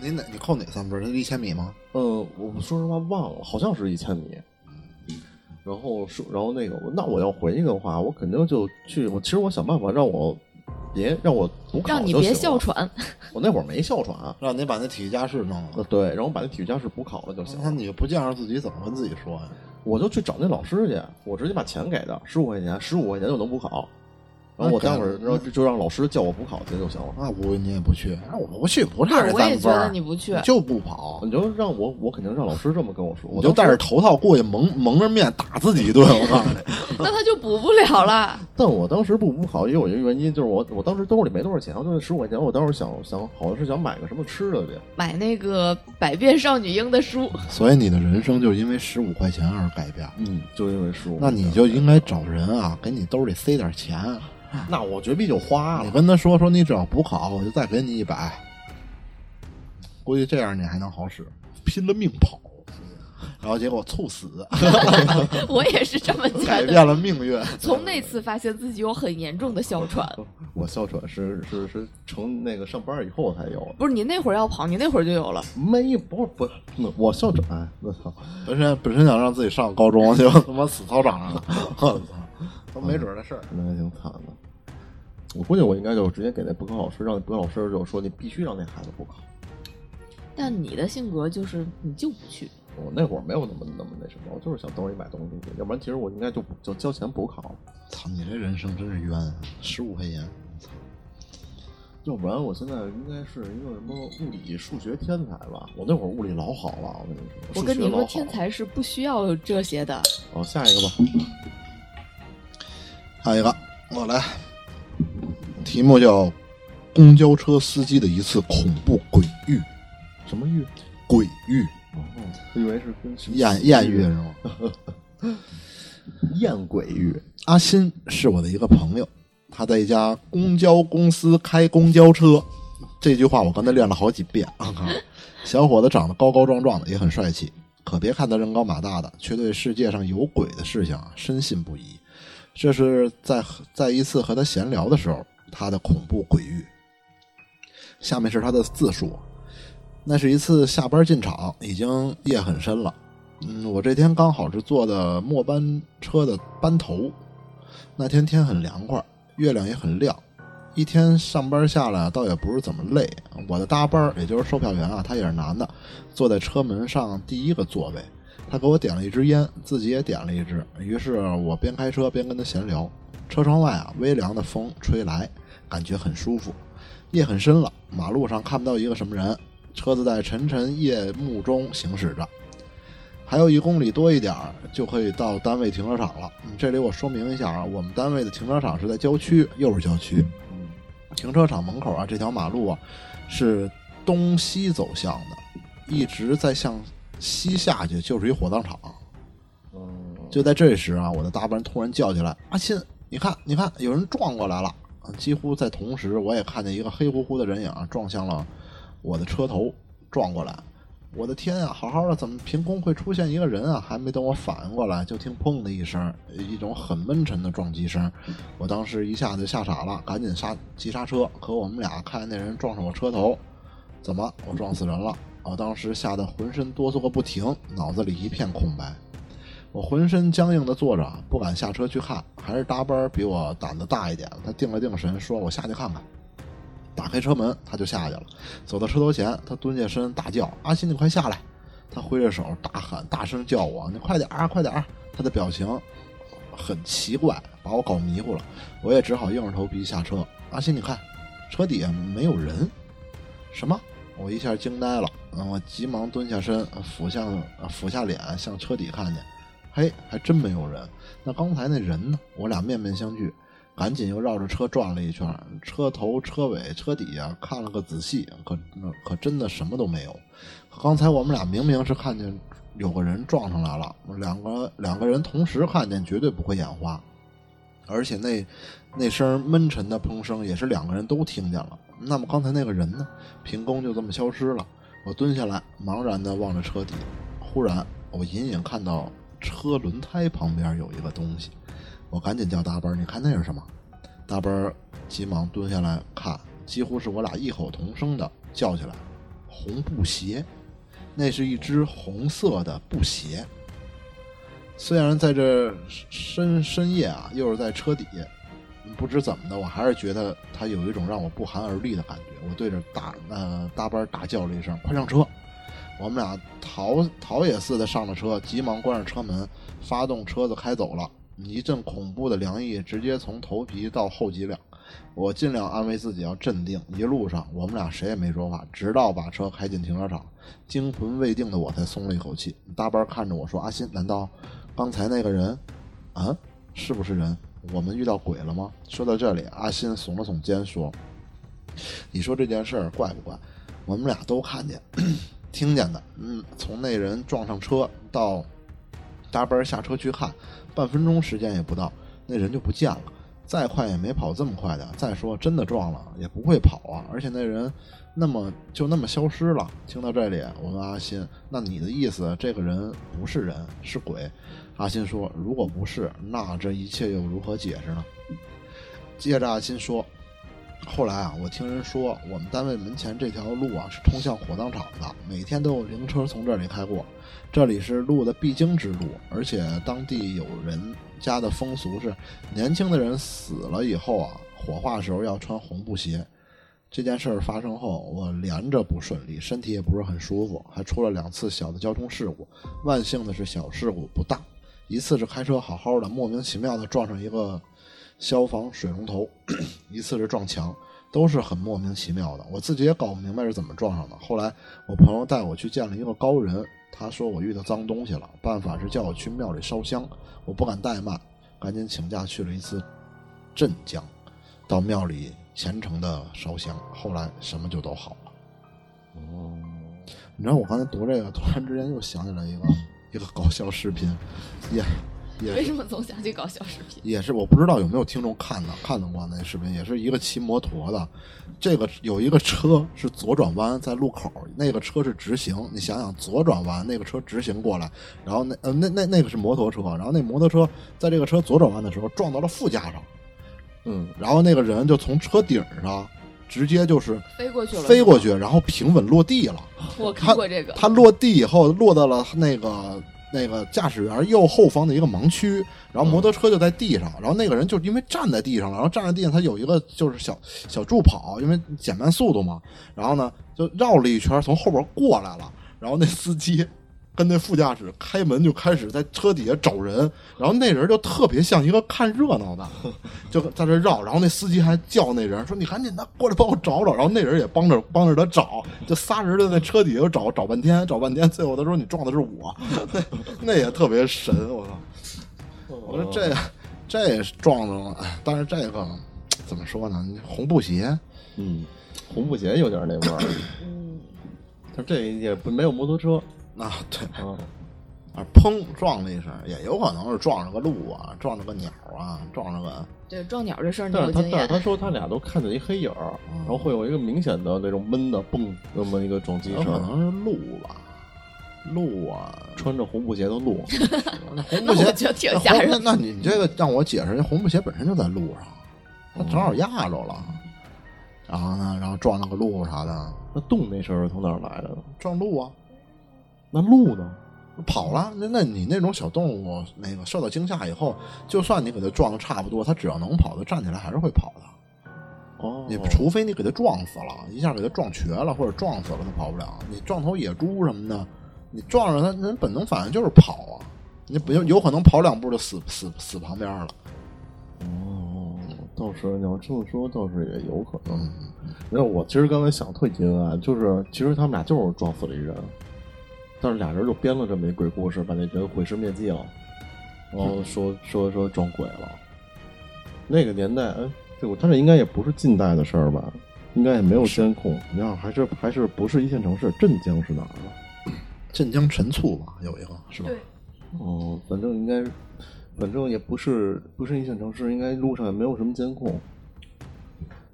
你哪你扣哪三分儿？是一千米吗？
嗯，我说实话忘了，好像是一千米。然后说，然后那个，那我要回去的话，我肯定就去。我其实我想办法让我别让我补考
让你别
就行了。
哮喘。
我那会儿没哮喘，
让你把那体育加试弄了。
呃对，然后把那体育加试补考了就行了。
那你不见着自己怎么跟自己说呀？
我就去找那老师去，我直接把钱给他，十五块钱，十五块钱就能补考。然后我待会儿，然后就就让老师叫我补考去就行了。
那不你也不去，那我不去，不
对
差这
我也觉
三分儿。
得你不去，
就不跑，
你就让我，我肯定让老师这么跟我说。
我就
我当时
带着头套过去蒙蒙着面打自己一顿。我告诉你，
那他就补不了了。
但我当时不补考也有一个原因，就是我我当时兜里没多少钱，我就那十五块钱，我当时想想好像是想买个什么吃的去。
买那个《百变少女樱》的书，
所以你的人生就因为十五块钱而改变。
嗯，就因为十五。
那你就应该找人啊，给你兜里塞点钱。
那我绝壁就花了。
你跟他说说，你只要补考，我就再给你一百。估计这样你还能好使，拼了命跑，然后结果猝死，
我也是这么觉得。
改变了命运。
从那次发现自己有很严重的哮喘，
我哮喘是是是从那个上班以后才有，
不是你那会儿要跑，你那会儿就有了。
没不是不是我哮喘，哎我操！
本身本身想让自己上高中，结果他妈死操场上了，我操，都没准儿的事儿。
那还挺惨的。我估计我应该就直接给那补考老师，让那补考老师就说你必须让那孩子补考。
但你的性格就是你就不去，
我那会儿没有那么那么那什么，我就是想兜里买东西去，要不然其实我应该就就交钱补考，
操，你这人生真是冤啊！十五块钱，
要不然我现在应该是一个什么物理数学天才吧？我那会儿物理老好了，我跟你说，
我跟你说，天才是不需要这些的。
哦，下一个吧。
下一个，我来，题目叫《公交车司机的一次恐怖鬼域》，
什么玉？
鬼域，
哦，我以为是
艳艳遇是吗？
艳鬼域。
阿新是我的一个朋友，他在一家公交公司开公交车。这句话我跟他练了好几遍啊！小伙子长得高高壮壮的，也很帅气。可别看他人高马大的，却对世界上有鬼的事情啊深信不疑。这是在在一次和他闲聊的时候，他的恐怖鬼域。下面是他的自述：那是一次下班进厂，已经夜很深了。嗯，我这天刚好是坐的末班车的班头。那天天很凉快，月亮也很亮。一天上班下来，倒也不是怎么累。我的搭班儿，也就是售票员啊，他也是男的，坐在车门上第一个座位。他给我点了一支烟，自己也点了一支。于是我边开车边跟他闲聊。车窗外啊，微凉的风吹来，感觉很舒服。夜很深了，马路上看不到一个什么人，车子在沉沉夜幕中行驶着。还有一公里多一点儿就可以到单位停车场了。嗯，这里我说明一下啊，我们单位的停车场是在郊区，又是郊区。停车场门口啊，这条马路啊是东西走向的，一直在向西下去就是一火葬场。
嗯，
就在这时啊，我的大班突然叫起来：“阿信，你看，你看，有人撞过来了！”啊几乎在同时，我也看见一个黑乎乎的人影撞向了我的车头，撞过来。我的天啊，好好的，怎么凭空会出现一个人啊？还没等我反应过来，就听砰的一声，一种很闷沉的撞击声。我当时一下子就吓傻了，赶紧刹急刹车。可我们俩看那人撞上我车头，怎么我撞死人了？我当时吓得浑身哆嗦个不停，脑子里一片空白。我浑身僵硬的坐着，不敢下车去看。还是搭班比我胆子大一点，他定了定神，说我下去看看。打开车门，他就下去了。走到车头前，他蹲下身，大叫：“阿新，你快下来！”他挥着手，大喊，大声叫我：“你快点啊，快点！”他的表情很奇怪，把我搞迷糊了。我也只好硬着头皮下车。阿新，你看，车底下没有人。什么？我一下惊呆了。嗯，我急忙蹲下身，俯向俯下脸向车底看见，嘿，还真没有人。那刚才那人呢？我俩面面相觑，赶紧又绕着车转了一圈，车头、车尾、车底下看了个仔细，可可真的什么都没有。刚才我们俩明明是看见有个人撞上来了，两个两个人同时看见，绝对不会眼花。而且那那声闷沉的砰声也是两个人都听见了。那么刚才那个人呢？凭空就这么消失了。我蹲下来，茫然地望着车底，忽然我隐隐看到车轮胎旁边有一个东西，我赶紧叫大班儿，你看那是什么？大班儿急忙蹲下来看，几乎是我俩异口同声的叫起来：“红布鞋！”那是一只红色的布鞋。虽然在这深深夜啊，又是在车底，不知怎么的，我还是觉得它有一种让我不寒而栗的感觉。我对着大呃大班大叫了一声：“快上车！”我们俩逃逃也似的上了车，急忙关上车门，发动车子开走了。一阵恐怖的凉意直接从头皮到后脊梁。我尽量安慰自己要镇定。一路上我们俩谁也没说话，直到把车开进停车场，惊魂未定的我才松了一口气。大班看着我说：“阿新，难道刚才那个人，啊，是不是人？我们遇到鬼了吗？”说到这里，阿新耸了耸肩说：“你说这件事儿怪不怪？我们俩都看见、听见的。嗯，从那人撞上车到搭班下车去看，半分钟时间也不到，那人就不见了。再快也没跑这么快的。再说真的撞了也不会跑啊，而且那人那么就那么消失了。听到这里，我问阿新：“那你的意思，这个人不是人，是鬼？”阿新说：“如果不是，那这一切又如何解释呢？”接着阿新说。后来啊，我听人说，我们单位门前这条路啊是通向火葬场的，每天都有灵车从这里开过。这里是路的必经之路，而且当地有人家的风俗是，年轻的人死了以后啊，火化时候要穿红布鞋。这件事儿发生后，我连着不顺利，身体也不是很舒服，还出了两次小的交通事故。万幸的是小事故不大，一次是开车好好的，莫名其妙的撞上一个消防水龙头，一次是撞墙，都是很莫名其妙的。我自己也搞不明白是怎么撞上的。后来我朋友带我去见了一个高人，他说我遇到脏东西了，办法是叫我去庙里烧香。我不敢怠慢，赶紧请假去了一次镇江，到庙里虔诚的烧香。后来什么就都好了。
哦，
你知道我刚才读这个，突然之间又想起来一个 一个搞笑视频，也
为什么总想去搞小视频？
也是我不知道有没有听众看到看到过那视频，也是一个骑摩托的，这个有一个车是左转弯在路口，那个车是直行，你想想左转弯那个车直行过来，然后那呃那那那个是摩托车，然后那摩托车在这个车左转弯的时候撞到了副驾上，
嗯，
然后那个人就从车顶上直接就是
飞过去了，
飞过去，然后平稳落地了。
我看过这个，
他落地以后落到了那个那个驾驶员右后方的一个盲区，然后摩托车就在地上，然后那个人就因为站在地上了，然后站在地上他有一个就是小小助跑，因为减慢速度嘛，然后呢就绕了一圈从后边过来了，然后那司机。跟那副驾驶开门就开始在车底下找人，然后那人就特别像一个看热闹的，就在这绕，然后那司机还叫那人说：“你赶紧的过来帮我找找。”然后那人也帮着帮着他找，就仨人就在车底下找找半天，找半天，最后他说：“你撞的是我。”那那也特别神，我操！我说这这也是撞着了，哎但是这个怎么说呢？红布鞋，
嗯，红布鞋有点那味儿，
嗯，
但这也不没有摩托车
啊，对，
啊。
啊，砰撞了一声，也有可能是撞着个鹿啊，撞着个鸟啊，撞着个
对撞鸟这事儿你
但是他
有经验？
但是他说他俩都看见一黑影儿，然后会有一个明显的那种闷的嘣那么一个撞击
声可
声，
能是鹿吧，鹿啊，
穿着红布鞋的鹿，
那红布鞋
那我觉得挺吓人
那那你这个让我解释，这红布鞋本身就在路上，它正好压着了，然后呢，然后撞了个鹿啥的，
那动那声儿从哪儿来的呢？
撞鹿啊，
那鹿呢？
跑了。那那你那种小动物，那个受到惊吓以后，就算你给它撞的差不多，它只要能跑，它站起来还是会跑的。
哦，
你除非你给它撞死了，一下给它撞瘸了或者撞死了，它跑不了。你撞头野猪什么的，你撞着它，人本能反应就是跑啊。你不有有可能跑两步就死死死旁边了。
哦，倒是你要这么说，倒是也有可能。
嗯，
那我其实刚才想特阴暗，就是其实他们俩就是撞死了一人，但是俩人就编了这么一鬼故事，把那人毁尸灭迹了，然后说说说撞鬼了。那个年代，哎，这我他这应该也不是近代的事儿吧？应该也没有监控。你要还是还是不是一线城市？镇江是哪儿啊？
镇江陈醋吧，有一个是吧？
对，
哦，反正应该，反正也不是不是一线城市，应该路上也没有什么监控。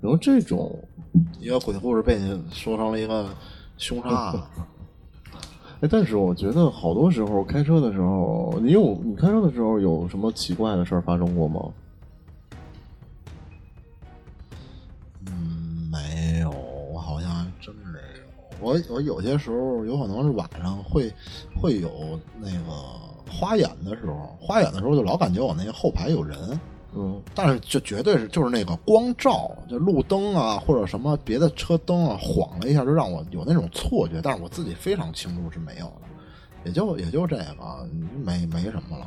然后这种
一个鬼故事被你说成了一个凶杀案。
哎，但是我觉得好多时候开车的时候，你有你开车的时候有什么奇怪的事儿发生过吗？
嗯，没有，我好像真没有。我我有些时候有可能是晚上会会有那个花眼的时候，花眼的时候就老感觉我那个后排有人，
嗯，
但是就绝对是就是那个光照，就路灯啊或者什么别的车灯啊晃了一下，就让我有那种错觉，但是我自己非常清楚是没有的，也就也就这个没没什么了。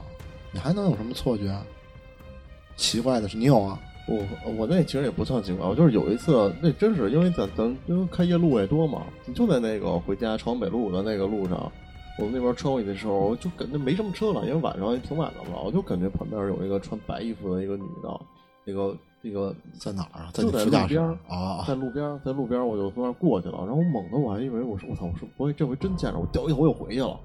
你还能有什么错觉？奇怪的是，你有啊？
我我那其实也不算奇怪，我就是有一次，那真是因为咱咱因为开夜路也多嘛，就在那个回家朝阳北路的那个路上，我们那边穿过去的时候，我就感觉没什么车了，因为晚上也挺晚的了，我就感觉旁边有一个穿白衣服的一个女的，那个那个
在哪儿啊？在
就在路边儿
啊？
在路边儿，在路边儿我就从那儿过去了，然后猛的我还以为我说我操，我说我这回真见着，我掉一头又回去了，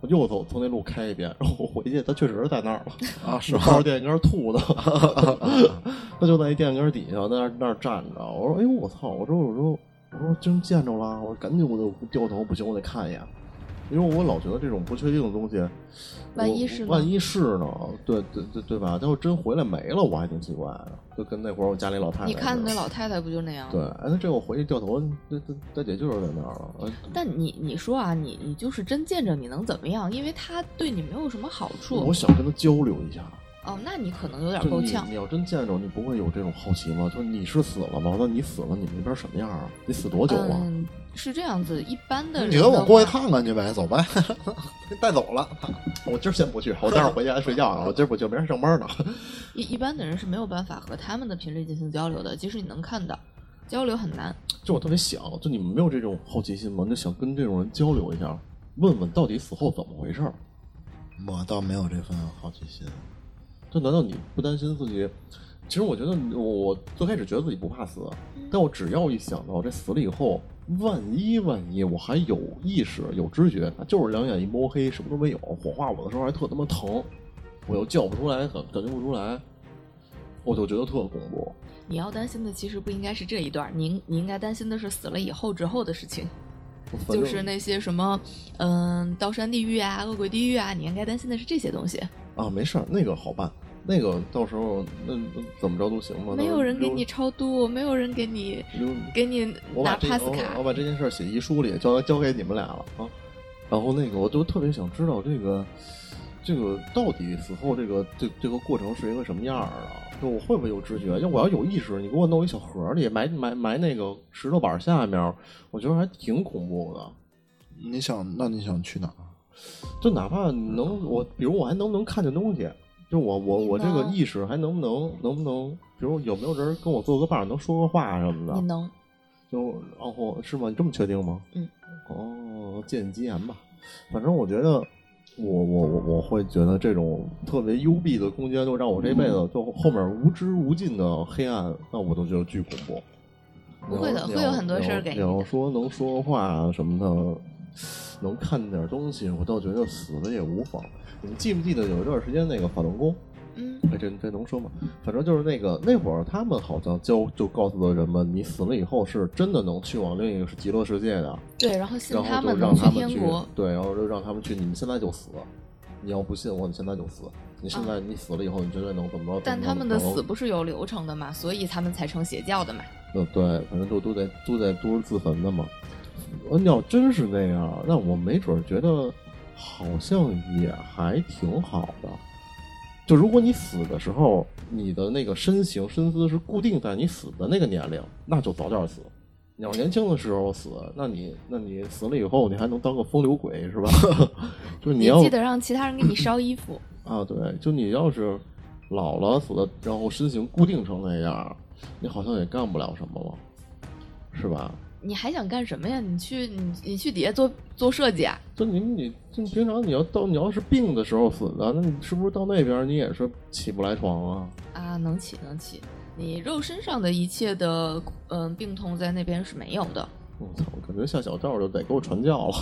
我又从从那路开一遍，然后我回去，他确实是在那儿了，
啊，是
抱 着
吗？
电线杆吐的，他就在一电线杆底下，在那儿那儿站着。我说：“哎呦，我操！”我说：“我说我说真见着了！”我说：“赶紧，我就掉头，不行，我得看一眼。”因为我老觉得这种不确定的东西，
万一是呢
万一是呢？对对对对吧？他要真回来没了，我还挺奇怪的。就跟那会儿我家里老太太，
你看那老太太不就那样？
对，哎，那这我回去掉头，那那大姐就是在那儿了。哎
但你你说啊，你你就是真见着，你能怎么样？因为他对你没有什么好处。
我想跟他交流一下。
哦，那你可能有点够呛
你。要真见着，你不会有这种好奇吗？就是你是死了吗？那你死了，你们那边什么样啊？你死多久啊？
嗯，是这样子，一般的人
你跟我过去看看去呗，走呗，带走了。
我今儿先不去，我待会儿回家睡觉啊。我今儿不去，明儿上班呢。
一一般的人是没有办法和他们的频率进行交流的，即使你能看到，交流很难。
就我特别想，就你们没有这种好奇心吗？就想跟这种人交流一下，问问到底死后怎么回事儿。
我倒没有这份好奇心。
这难道你不担心自己？其实我觉得我，最开始觉得自己不怕死，但我只要一想到这死了以后，万一万一我还有意识、有知觉，那就是两眼一摸黑，什么都没有，火化我的时候还特他妈疼，我又叫不出来，感感觉不出来，我就觉得特恐怖。
你要担心的其实不应该是这一段，你你应该担心的是死了以后之后的事情，就是那些什么，嗯，刀山地狱啊、恶鬼地狱啊，你应该担心的是这些东西。
啊，没事儿，那个好办，那个到时候那那怎么着都行吧。
没有人给你超度，没有人给你
就
给你拿
我把这
pass
我
卡
我。把这件事儿写遗书里，交交给你们俩了啊。然后那个，我就特别想知道这个这个到底死后这个这这个过程是一个什么样儿的？就我会不会有知觉？要我要有意识，你给我弄一小盒里，埋埋埋那个石头板下面，我觉得还挺恐怖的。
你想，那你想去哪儿？
就哪怕能我，比如我还能不能看见东西？就我我我这个意识还能不能能不能？比如有没有人跟我做个伴儿，能说个话什么的？
你能？
就然后是吗？你这么确定吗？
嗯。
哦，见你吉言吧。反正我觉得，我我我我会觉得这种特别幽闭的空间，就让我这辈子就后面无知无尽的黑暗，那我都觉得巨恐怖。
不会的会有很多事儿给你
你要说能说话什么的，能看点东西，我倒觉得死了也无妨。你们记不记得有一段时间那个法轮功？
嗯，
哎，这这能说吗？反正就是那个那会儿，他们好像教就告诉了人们，你死了以后是真的能去往另一个极乐世界的，
对，然后
让他们去
天国，，
对，然后就让他们去，你们现在就死，你要不信我，你现在就死，你现在你死了以后，你绝对能怎么着？
啊但他们的死不是有流程的嘛，所以他们才成邪教的嘛。
嗯，对，反正都都得都得都是自焚的嘛。呃你要真是那样，那我没准儿觉得好像也还挺好的。就如果你死的时候，你的那个身形身姿是固定在你死的那个年龄，那就早点死。你要年轻的时候死，那你那你死了以后，你还能当个风流鬼是吧？就是你要
记得让其他人给你烧衣服。
啊，对，就你要是老了死了，然后身形固定成那样，你好像也干不了什么了，是吧？
你还想干什么呀？你去你你去底下做做设计啊？
就你你就平常你要到你要是病的时候死的，那你是不是到那边你也是起不来床啊？
啊，能起能起。你肉身上的一切的嗯、病痛在那边是没有的，
我操，我感觉下小道就得给我传教了。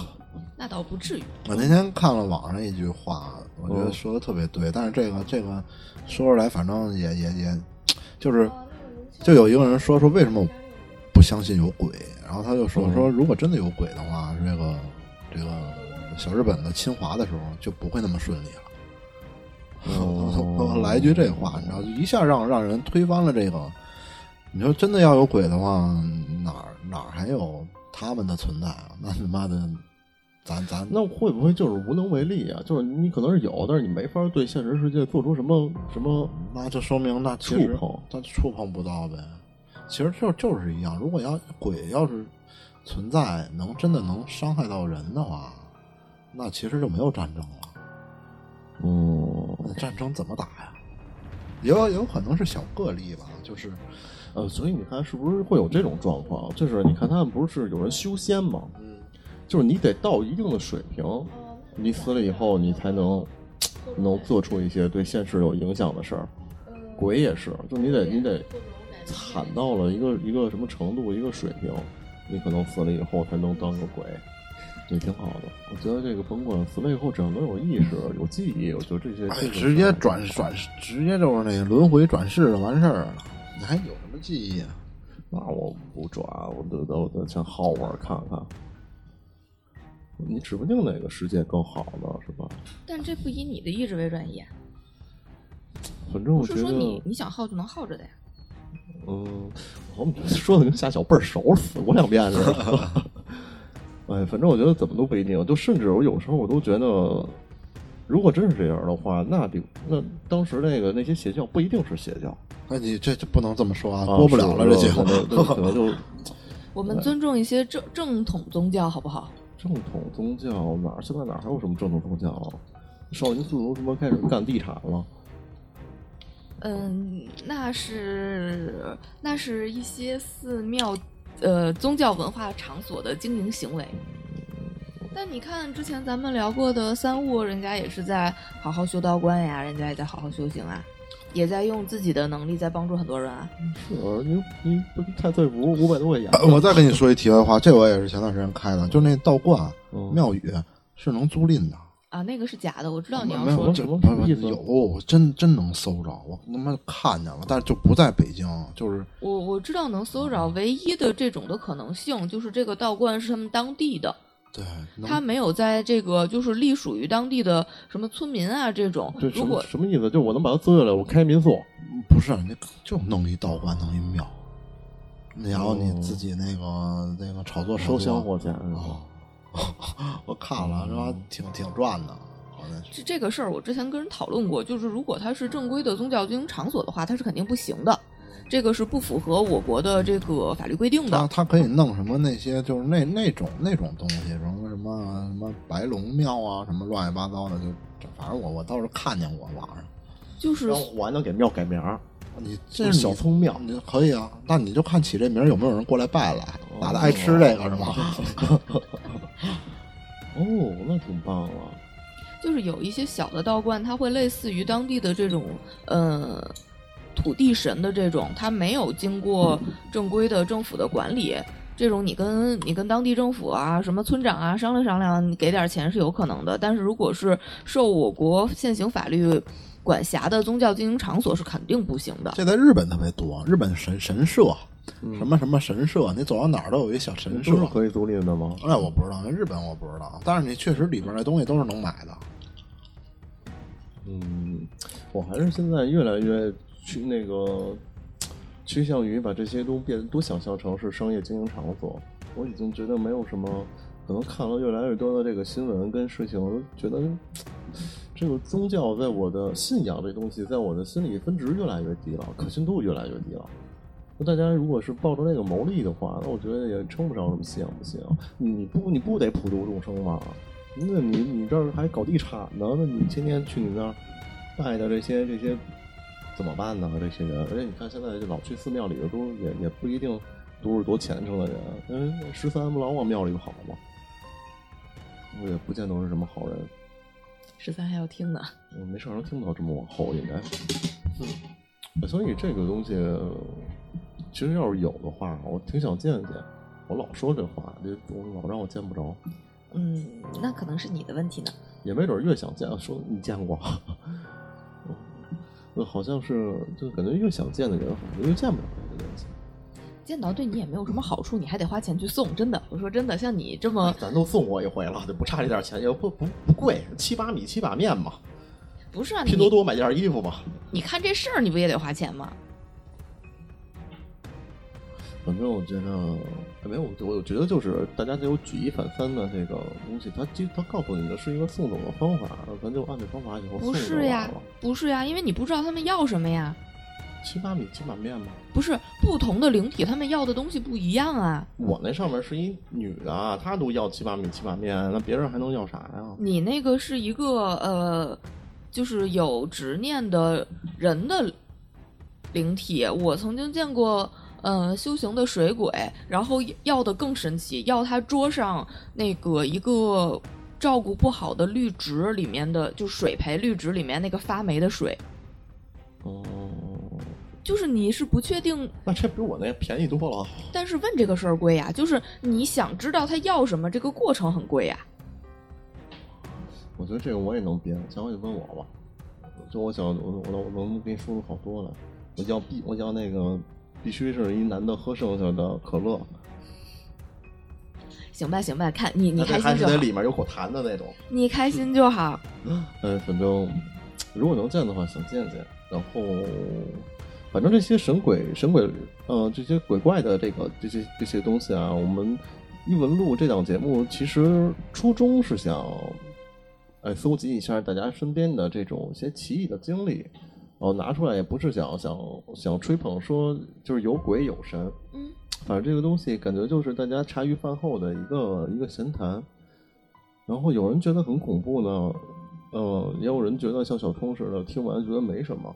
那倒不至于。
我那天看了网上一句话，我觉得
嗯
说的特别对，但是这个这个说出来，反正也也也，就是就有一个人说说为什么不相信有鬼，然后他就说
嗯
说如果真的有鬼的话，这个这个小日本的侵华的时候就不会那么顺利了。
哦
来一句这话，你知道，一下让让人推翻了这个。你说真的要有鬼的话，哪儿哪儿还有他们的存在啊？那他妈的，咱咱
那会不会就是无能为力啊？就是你可能是有，但是你没法对现实世界做出什么什么
那就说明那其实
触碰
他触碰不到呗。其实就就是一样，如果要鬼要是存在，能真的能伤害到人的话，那其实就没有战争了。
嗯
那战争怎么打呀？也有有可能是小个例吧，就是
呃，所以你看是不是会有这种状况？就是你看他们不是有人修仙吗？
嗯，
就是你得到一定的水平，你死了以后你才能能做出一些对现实有影响的事儿。鬼也是，就你得你得惨到了一个一个什么程度，一个水平，你可能死了以后才能当个鬼，也挺好的。我觉得这个甭管死了以后，只要能有意识、有记忆，我觉得这些这个
直接转转，直接就是那个轮回转世就完事儿了。你还有什么记忆啊？
那我不转，我得我得先好玩看看。你指不定哪个世界更好呢，是吧？
但这不以你的意志为转移啊，
反正
不是说
我觉得，
你你想耗就能耗着的呀。
嗯，我们说的跟夏小倍儿熟，死过两遍似的。哎，反正我觉得怎么都不一定。就甚至我有时候我都觉得，如果真是这样的话，那得那当时那个那些邪教不一定是邪教，
那你这就不能这么说啊，
啊
播不了了这节目。
就
我们尊重一些正正统宗教，好不好？
正统宗教哪儿现在哪儿还有什么正统宗教啊？少林寺都他妈开始干地产了。
嗯，那是那是一些寺庙呃宗教文化场所的经营行为。但你看之前咱们聊过的三悟，人家也是在好好修道观呀，人家也在好好修行啊，也在用自己的能力在帮助很多人啊。
是你你不是太岁符五百多块钱，
我再跟你说一题外话，这我也是前段时间开的，就那道观、
嗯
庙宇是能租赁的。
啊，那个是假的，我知道你要
没有，
说
这
意思
有真真能搜着，我他妈看见了，但是就不在北京，就是
我我知道能搜着，唯一的这种的可能性就是这个道观是他们当地的，
对，
他没有在这个就是隶属于当地的什么村民啊这种
这。什么
如果
什么意思？就我能把它租下来，我开民宿。
不是你就弄一道观，弄一庙，然后你
哦
自己那个那个炒作炒作
收香火钱是吧？
哦，我看了是吧？挺挺赚的，好像是。
这这个事儿，我之前跟人讨论过，就是如果它是正规的宗教经营场所的话，它是肯定不行的，这个是不符合我国的这个法律规定的。
他他可以弄什么那些就是那那种那种东西，什么什么什么白龙庙啊，什么乱七八糟的，就反正我我倒是看见过网上。
就是
然后我还能给庙改名儿，
你这是
小葱庙
你可以啊，那你就看起这名儿有没有人过来拜来，大家爱吃这个是吗？
哦，那挺棒了。
就是有一些小的道观，它会类似于当地的这种呃土地神的这种，它没有经过正规的政府的管理，这种你跟你跟当地政府啊、什么村长啊商量商量，你给点钱是有可能的。但是如果是受我国现行法律管辖的宗教经营场所，是肯定不行的。
这在日本特别多，日本神神社，什么什么神社，你走到哪儿都有一小神社。
是可以独立的吗？
那我不知道，日本我不知道，但是你确实里边那东西都是能买的。
嗯，我还是现在越来越去那个趋向于把这些都变都想象成是商业经营场所。我已经觉得没有什么，可能看了越来越多的这个新闻跟事情，我就觉得这个宗教在我的信仰这东西，在我的心里分值越来越低了，可信度越来越低了。那大家如果是抱着那个牟利的话，那我觉得也称不上什么信仰不信仰。你不你不得普度众生吗？那你你这儿还搞地产呢？那你天天去你那儿拜的这些这些怎么办呢？这些人，而且你看现在老去寺庙里的都也也不一定都是多虔诚的人。嗯，十三不老往庙里跑吗？我也不见得是什么好人。
十三还要听呢，
我没事儿能听不到这么往后，应该。嗯，所以这个东西，其实要是有的话，我挺想见见。我老说这话，这我老让我见不着，
嗯，那可能是你的问题呢。
也没准儿越想见，说你见过，嗯，好像是就感觉越想见的人，好像越见不着这个东西。
见到对你也没有什么好处，你还得花钱去送。真的，我说真的，像你这么
咱都送过一回了，就不差这点钱，也不不不贵，七八米七把面嘛，
不是啊，
拼多多买件衣服嘛。
你看这事儿，你不也得花钱吗？
反正我觉得没有，我我觉得就是大家得有举一反三的这个东西，他其实他告诉你的是一个送走的方法，咱就按这方法以后送
不
是
呀。，不是呀，因为你不知道他们要什么呀。
七八米七八面吗。
不是不同的灵体，他们要的东西不一样啊。
我那上面是一女的，她都要七八米七八面，那别人还能要啥呀？
你那个是一个呃，就是有执念的人的灵体。我曾经见过，呃，修行的水鬼，然后要的更神奇，要他桌上那个一个照顾不好的绿植里面的，就水培绿植里面那个发霉的水。
哦，
就是你是不确定，
那这比我那便宜多了。
但是问这个事儿贵呀，就是你想知道他要什么，这个过程很贵呀。
我觉得这个我也能编，下回就问我吧。就我想，我我我我能给你说出好多来。我要必我要那个必须是一男的喝剩下的可乐，
行吧，行吧，看你你开心就好，
里面有口痰的那种。
你开心就好。
嗯，反正如果能见的话，想见见。然后，反正这些神鬼、神鬼，呃，这些鬼怪的这个这些这些东西啊，我们异闻录这档节目其实初衷是想，哎，搜集一下大家身边的这种一些奇异的经历，然后拿出来，也不是想想想吹捧说就是有鬼有神，
嗯，
反正这个东西感觉就是大家茶余饭后的一个一个闲谈。然后有人觉得很恐怖呢，呃，也有人觉得像小冲似的，听完觉得没什么，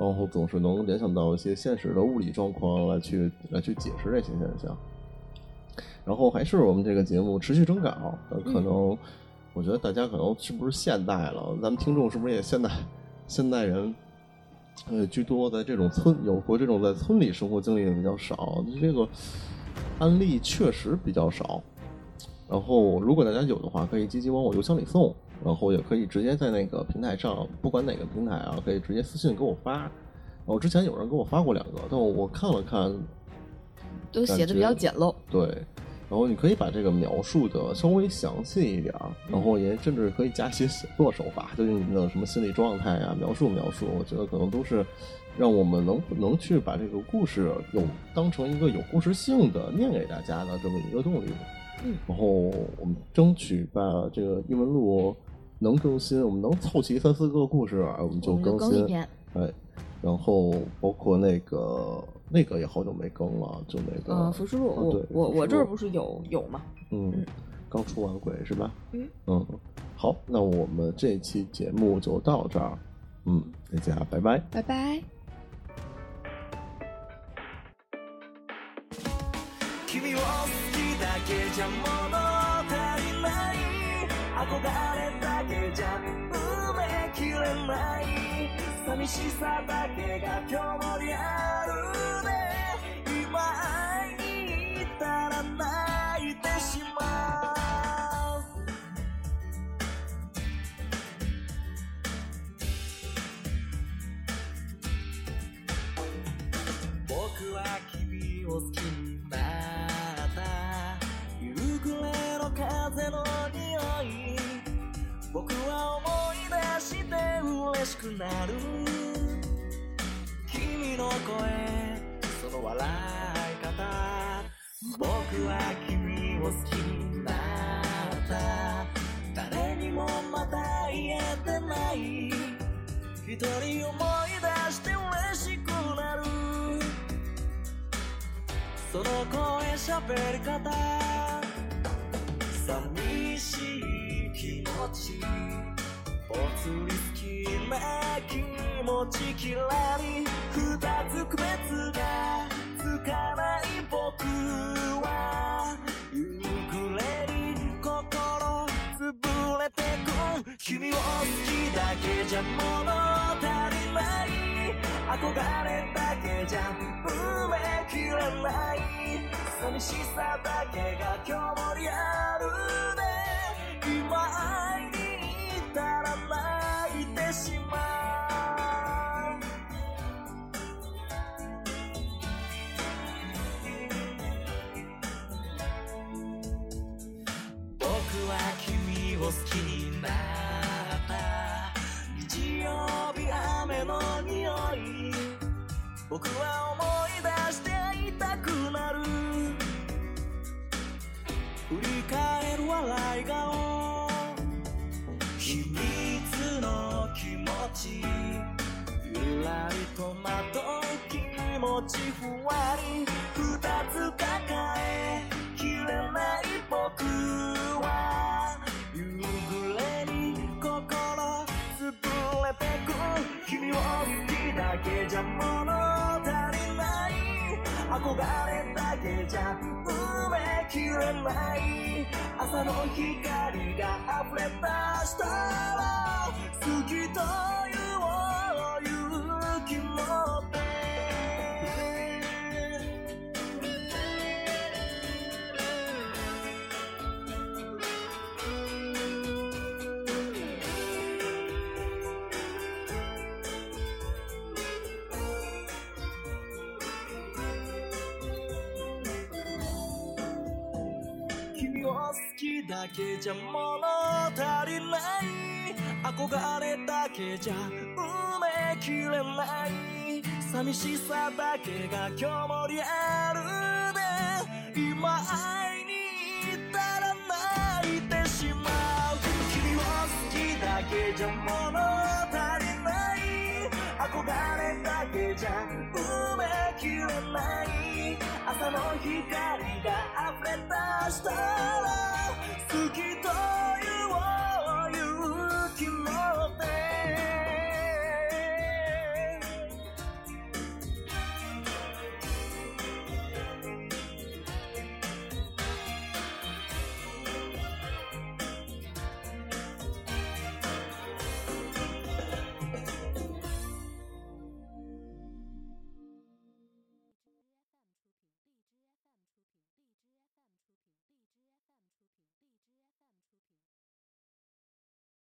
然后总是能联想到一些现实的物理状况来去来去解释这些现象。然后还是我们这个节目持续征稿，呃可能、我觉得大家可能是不是现代了，咱们听众是不是也现代现代人？呃，居多在这种村有过这种在村里生活经历的比较少，这个案例确实比较少。然后，如果大家有的话，可以积极往我邮箱里送，然后也可以直接在那个平台上，不管哪个平台啊，可以直接私信给我发。然后之前有人给我发过两个，但我我看了看，
都写的比较简陋。
对，然后你可以把这个描述的稍微详细一点儿，然后也甚至可以加一些写作手法，就是你的什么心理状态啊，描述描述，我觉得可能都是让我们能能去把这个故事有当成一个有故事性的念给大家的这么一个动力。
嗯，
然后我们争取把这个英文录能更新，我们能凑齐三四个故事，我们就
我们就
更新。
更一篇。
哎，然后包括那个那个也好久没更了，就那个
呃，浮世录，我
啊对
我
浮世录
我这儿不是有有吗？
嗯
嗯，
刚出完鬼是吧？
嗯
嗯，好，那我们这期节目就到这儿，嗯，大家拜拜。
拜拜。
君を好きだけじゃ物足りない 憧れだけじゃ埋めきれない寂しさだけが今日もリアルで今会いに行ったら嬉しくなる。君の声その笑い方。僕は君を好きになった。誰にもまだ言えてない。一人思い出して嬉しくなる。その声喋り方。寂しい気持ち。り好きな気持ちきらり二つ区別がつかない僕は夕暮れに心潰れてく君を好きだけじゃ物足りない憧れだけじゃ埋めきれない寂しさだけが今日もリアルで今会いにたら泣いてしまう僕は君を好きになった。日曜日雨の匂い。僕はち。ゆらりとまとう気持ちふわり。二つ抱えきれない僕は。夕暮れに心潰れてく君を好きだけじゃ物足りない。憧れだけじゃ埋めきれない。朝の光が溢れ出したら好きと言だけじゃ物足りない。憧れだけじゃ埋めきれない。寂しさだけが今日もリアルで。今会憧れだけじゃ埋めきれない。朝の光が溢れ出したら透き通る